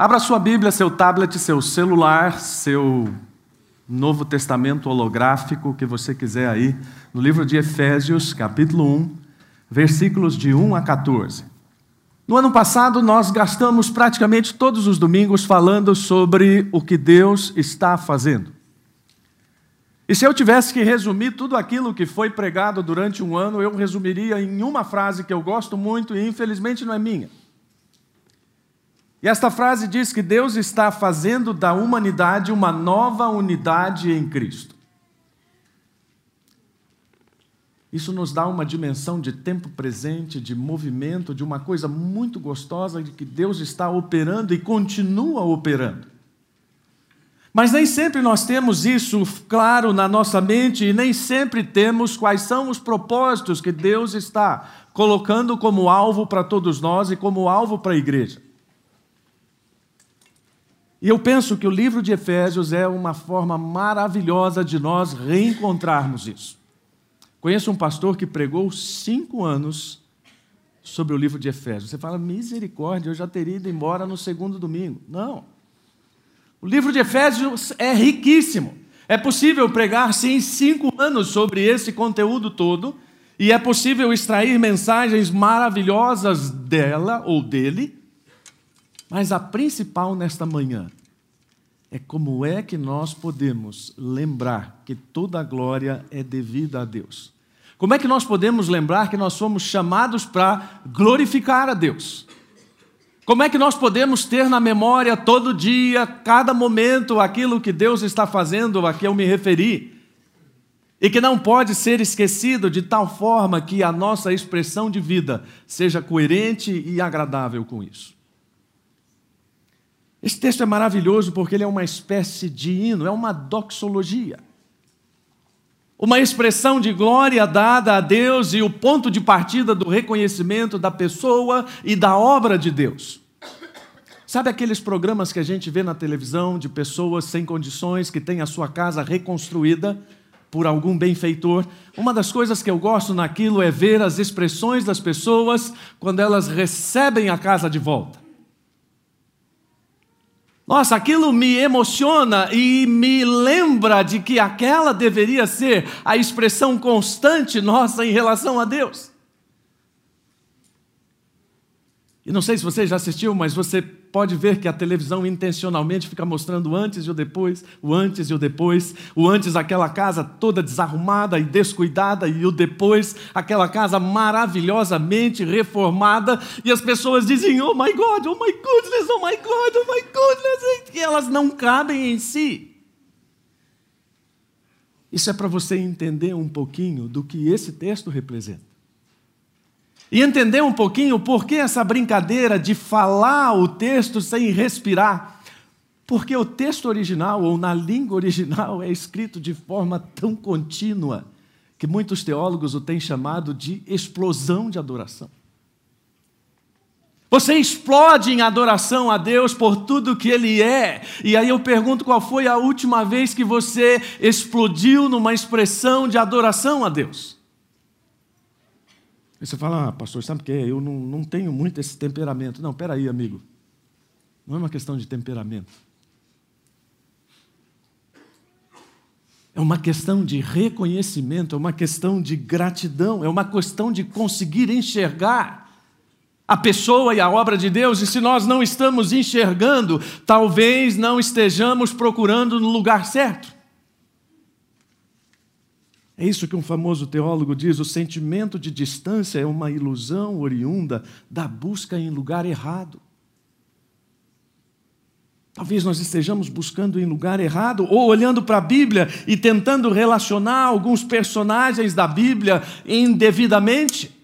Abra sua Bíblia, seu tablet, seu celular, seu Novo Testamento holográfico que você quiser aí, no livro de Efésios, capítulo 1, versículos de 1 a 14. No ano passado, nós gastamos praticamente todos os domingos falando sobre o que Deus está fazendo. E se eu tivesse que resumir tudo aquilo que foi pregado durante um ano, eu resumiria em uma frase que eu gosto muito e infelizmente não é minha. E esta frase diz que Deus está fazendo da humanidade uma nova unidade em Cristo. Isso nos dá uma dimensão de tempo presente, de movimento, de uma coisa muito gostosa de que Deus está operando e continua operando. Mas nem sempre nós temos isso claro na nossa mente e nem sempre temos quais são os propósitos que Deus está colocando como alvo para todos nós e como alvo para a igreja. E eu penso que o livro de Efésios é uma forma maravilhosa de nós reencontrarmos isso. Conheço um pastor que pregou cinco anos sobre o livro de Efésios. Você fala, misericórdia, eu já teria ido embora no segundo domingo. Não. O livro de Efésios é riquíssimo. É possível pregar, sim, cinco anos sobre esse conteúdo todo, e é possível extrair mensagens maravilhosas dela ou dele mas a principal nesta manhã é como é que nós podemos lembrar que toda a glória é devida a Deus. Como é que nós podemos lembrar que nós somos chamados para glorificar a Deus? Como é que nós podemos ter na memória todo dia, cada momento, aquilo que Deus está fazendo a que eu me referi? E que não pode ser esquecido de tal forma que a nossa expressão de vida seja coerente e agradável com isso. Esse texto é maravilhoso porque ele é uma espécie de hino, é uma doxologia. Uma expressão de glória dada a Deus e o ponto de partida do reconhecimento da pessoa e da obra de Deus. Sabe aqueles programas que a gente vê na televisão de pessoas sem condições que têm a sua casa reconstruída por algum benfeitor? Uma das coisas que eu gosto naquilo é ver as expressões das pessoas quando elas recebem a casa de volta. Nossa, aquilo me emociona e me lembra de que aquela deveria ser a expressão constante nossa em relação a Deus. E não sei se você já assistiu, mas você pode ver que a televisão intencionalmente fica mostrando o antes e o depois, o antes e o depois, o antes aquela casa toda desarrumada e descuidada e o depois aquela casa maravilhosamente reformada e as pessoas dizem: "Oh my God, oh my goodness, oh my God, oh my goodness", e elas não cabem em si. Isso é para você entender um pouquinho do que esse texto representa e entender um pouquinho por que essa brincadeira de falar o texto sem respirar. Porque o texto original, ou na língua original, é escrito de forma tão contínua que muitos teólogos o têm chamado de explosão de adoração. Você explode em adoração a Deus por tudo que Ele é. E aí eu pergunto qual foi a última vez que você explodiu numa expressão de adoração a Deus? Aí você fala, ah, pastor, sabe o que Eu não, não tenho muito esse temperamento. Não, peraí, amigo. Não é uma questão de temperamento. É uma questão de reconhecimento, é uma questão de gratidão, é uma questão de conseguir enxergar a pessoa e a obra de Deus, e se nós não estamos enxergando, talvez não estejamos procurando no lugar certo. É isso que um famoso teólogo diz: o sentimento de distância é uma ilusão oriunda da busca em lugar errado. Talvez nós estejamos buscando em lugar errado, ou olhando para a Bíblia e tentando relacionar alguns personagens da Bíblia indevidamente.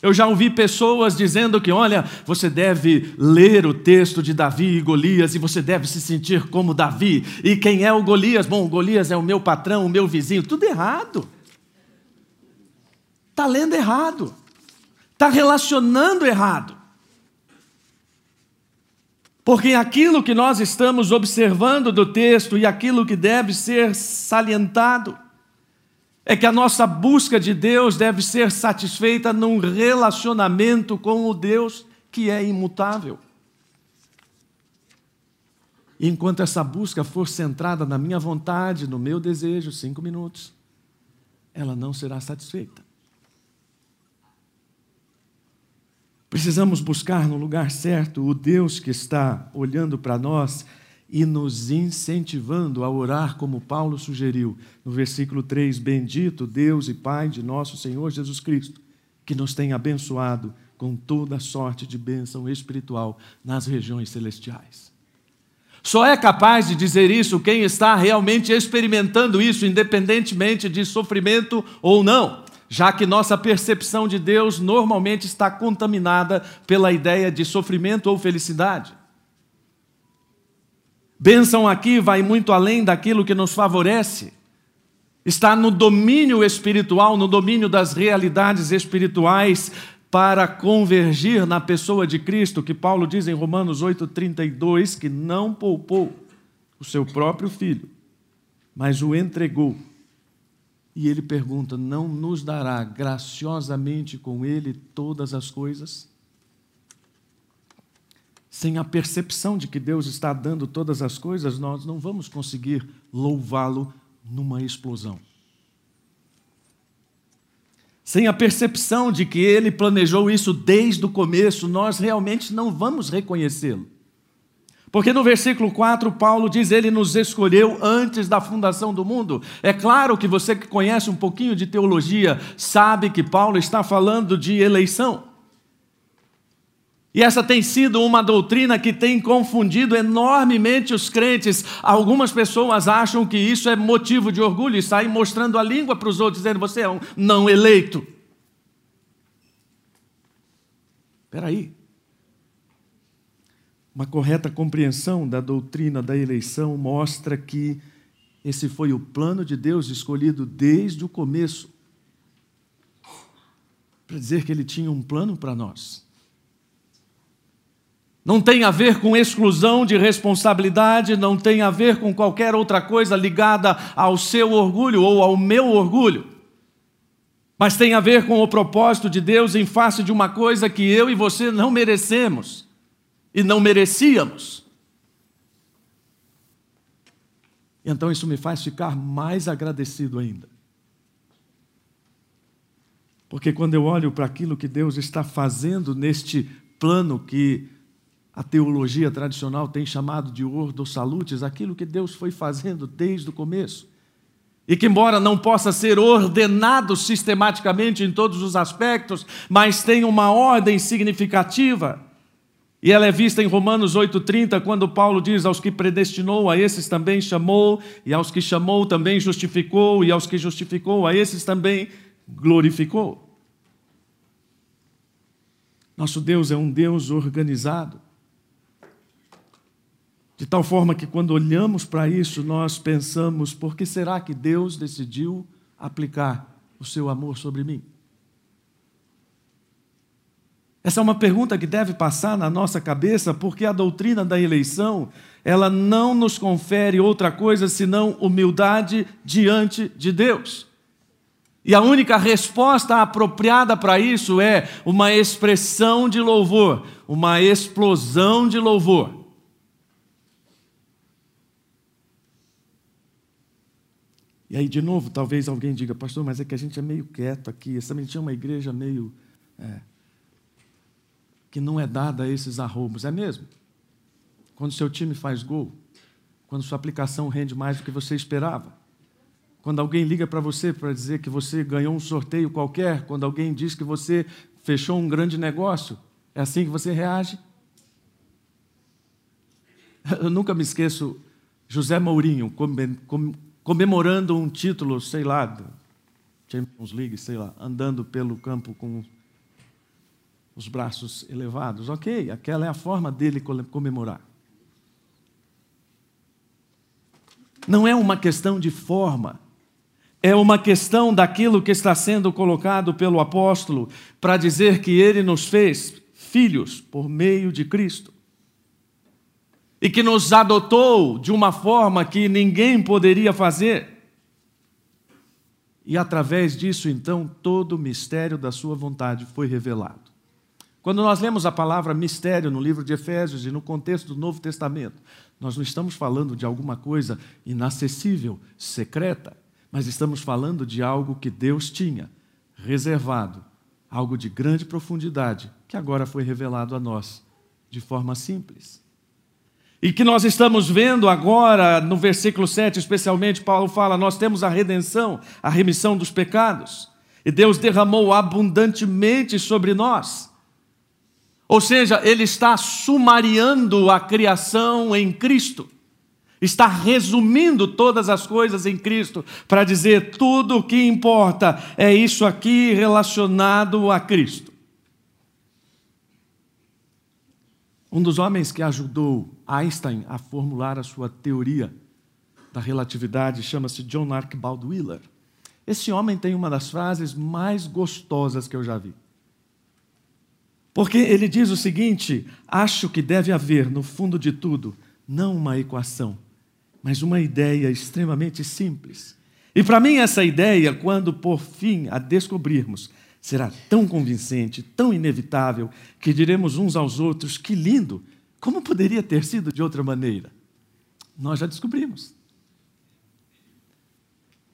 Eu já ouvi pessoas dizendo que, olha, você deve ler o texto de Davi e Golias e você deve se sentir como Davi. E quem é o Golias? Bom, o Golias é o meu patrão, o meu vizinho. Tudo errado. Está lendo errado. Está relacionando errado. Porque aquilo que nós estamos observando do texto e aquilo que deve ser salientado é que a nossa busca de Deus deve ser satisfeita num relacionamento com o Deus que é imutável. Enquanto essa busca for centrada na minha vontade, no meu desejo, cinco minutos, ela não será satisfeita. Precisamos buscar no lugar certo o Deus que está olhando para nós e nos incentivando a orar como Paulo sugeriu no versículo 3: Bendito Deus e Pai de nosso Senhor Jesus Cristo, que nos tem abençoado com toda sorte de bênção espiritual nas regiões celestiais. Só é capaz de dizer isso quem está realmente experimentando isso, independentemente de sofrimento ou não já que nossa percepção de Deus normalmente está contaminada pela ideia de sofrimento ou felicidade. Bênção aqui vai muito além daquilo que nos favorece. Está no domínio espiritual, no domínio das realidades espirituais, para convergir na pessoa de Cristo, que Paulo diz em Romanos 8,32 que não poupou o seu próprio filho, mas o entregou e ele pergunta: Não nos dará graciosamente com ele todas as coisas? Sem a percepção de que Deus está dando todas as coisas, nós não vamos conseguir louvá-lo numa explosão. Sem a percepção de que ele planejou isso desde o começo, nós realmente não vamos reconhecê-lo. Porque no versículo 4, Paulo diz: Ele nos escolheu antes da fundação do mundo. É claro que você que conhece um pouquinho de teologia sabe que Paulo está falando de eleição. E essa tem sido uma doutrina que tem confundido enormemente os crentes. Algumas pessoas acham que isso é motivo de orgulho e saem mostrando a língua para os outros, dizendo: Você é um não eleito. Espera aí. Uma correta compreensão da doutrina da eleição mostra que esse foi o plano de Deus escolhido desde o começo para dizer que ele tinha um plano para nós. Não tem a ver com exclusão de responsabilidade, não tem a ver com qualquer outra coisa ligada ao seu orgulho ou ao meu orgulho. Mas tem a ver com o propósito de Deus em face de uma coisa que eu e você não merecemos e não merecíamos. Então isso me faz ficar mais agradecido ainda. Porque quando eu olho para aquilo que Deus está fazendo neste plano que a teologia tradicional tem chamado de ordo salutes, aquilo que Deus foi fazendo desde o começo, e que, embora não possa ser ordenado sistematicamente em todos os aspectos, mas tem uma ordem significativa, e ela é vista em Romanos 8,30, quando Paulo diz: Aos que predestinou, a esses também chamou, e aos que chamou também justificou, e aos que justificou, a esses também glorificou. Nosso Deus é um Deus organizado. De tal forma que quando olhamos para isso, nós pensamos: por que será que Deus decidiu aplicar o seu amor sobre mim? Essa é uma pergunta que deve passar na nossa cabeça, porque a doutrina da eleição, ela não nos confere outra coisa senão humildade diante de Deus. E a única resposta apropriada para isso é uma expressão de louvor, uma explosão de louvor. E aí, de novo, talvez alguém diga, pastor, mas é que a gente é meio quieto aqui, essa mentira é uma igreja meio. É, que não é dada a esses arroubos, é mesmo? Quando seu time faz gol, quando sua aplicação rende mais do que você esperava, quando alguém liga para você para dizer que você ganhou um sorteio qualquer, quando alguém diz que você fechou um grande negócio, é assim que você reage? Eu nunca me esqueço José Mourinho comemorando um título, sei lá, Champions League, sei lá, andando pelo campo com os braços elevados. Ok, aquela é a forma dele comemorar. Não é uma questão de forma, é uma questão daquilo que está sendo colocado pelo apóstolo para dizer que ele nos fez filhos por meio de Cristo e que nos adotou de uma forma que ninguém poderia fazer. E através disso, então, todo o mistério da Sua vontade foi revelado. Quando nós lemos a palavra mistério no livro de Efésios e no contexto do Novo Testamento, nós não estamos falando de alguma coisa inacessível, secreta, mas estamos falando de algo que Deus tinha reservado, algo de grande profundidade, que agora foi revelado a nós de forma simples. E que nós estamos vendo agora no versículo 7, especialmente, Paulo fala: nós temos a redenção, a remissão dos pecados, e Deus derramou abundantemente sobre nós. Ou seja, Ele está sumariando a criação em Cristo, está resumindo todas as coisas em Cristo, para dizer: tudo o que importa é isso aqui relacionado a Cristo. Um dos homens que ajudou Einstein a formular a sua teoria da relatividade chama-se John Archibald Wheeler. Esse homem tem uma das frases mais gostosas que eu já vi. Porque ele diz o seguinte: acho que deve haver, no fundo de tudo, não uma equação, mas uma ideia extremamente simples. E para mim, essa ideia, quando por fim a descobrirmos, será tão convincente, tão inevitável, que diremos uns aos outros: que lindo! Como poderia ter sido de outra maneira? Nós já descobrimos.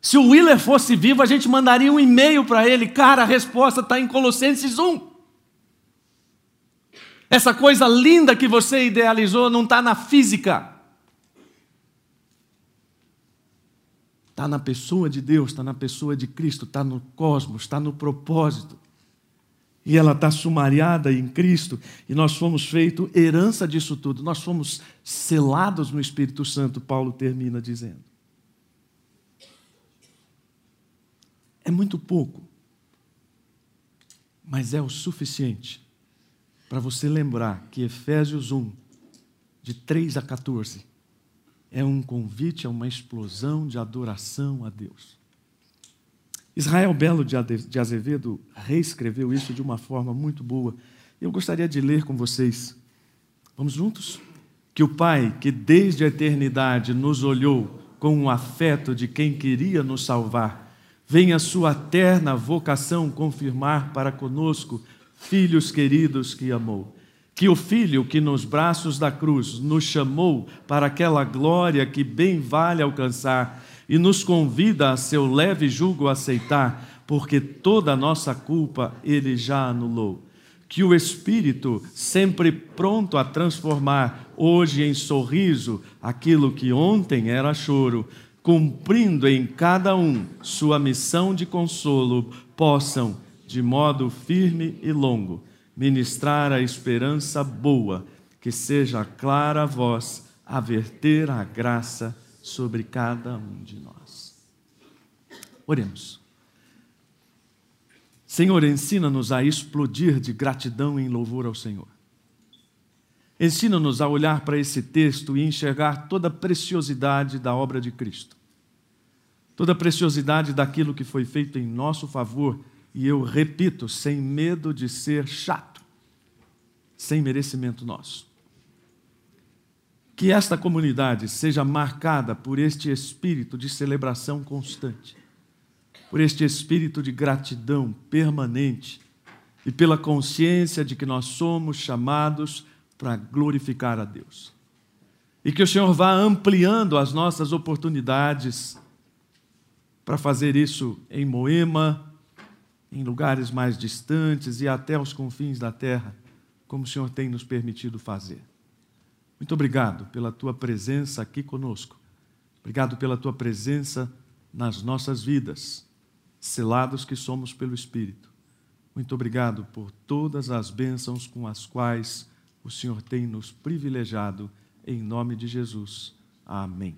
Se o Willer fosse vivo, a gente mandaria um e-mail para ele, cara, a resposta está em Colossenses 1. Essa coisa linda que você idealizou não está na física. Está na pessoa de Deus, está na pessoa de Cristo, está no cosmos, está no propósito. E ela está sumariada em Cristo, e nós fomos feito herança disso tudo. Nós fomos selados no Espírito Santo, Paulo termina dizendo. É muito pouco, mas é o suficiente para você lembrar que Efésios 1, de 3 a 14, é um convite a uma explosão de adoração a Deus. Israel Belo de Azevedo reescreveu isso de uma forma muito boa. Eu gostaria de ler com vocês. Vamos juntos? Que o Pai, que desde a eternidade nos olhou com o afeto de quem queria nos salvar, venha sua eterna vocação confirmar para conosco, filhos queridos que amou que o Filho que nos braços da cruz nos chamou para aquela glória que bem vale alcançar e nos convida a seu leve jugo aceitar, porque toda a nossa culpa ele já anulou. Que o Espírito, sempre pronto a transformar hoje em sorriso aquilo que ontem era choro, cumprindo em cada um sua missão de consolo, possam, de modo firme e longo, ministrar a esperança boa, que seja clara a voz, a verter a graça sobre cada um de nós. Oremos. Senhor, ensina-nos a explodir de gratidão em louvor ao Senhor. Ensina-nos a olhar para esse texto e enxergar toda a preciosidade da obra de Cristo, toda a preciosidade daquilo que foi feito em nosso favor e eu repito, sem medo de ser chato, sem merecimento nosso. Que esta comunidade seja marcada por este espírito de celebração constante, por este espírito de gratidão permanente e pela consciência de que nós somos chamados para glorificar a Deus. E que o Senhor vá ampliando as nossas oportunidades para fazer isso em Moema, em lugares mais distantes e até os confins da terra, como o Senhor tem nos permitido fazer. Muito obrigado pela tua presença aqui conosco. Obrigado pela tua presença nas nossas vidas, selados que somos pelo Espírito. Muito obrigado por todas as bênçãos com as quais o Senhor tem nos privilegiado, em nome de Jesus. Amém.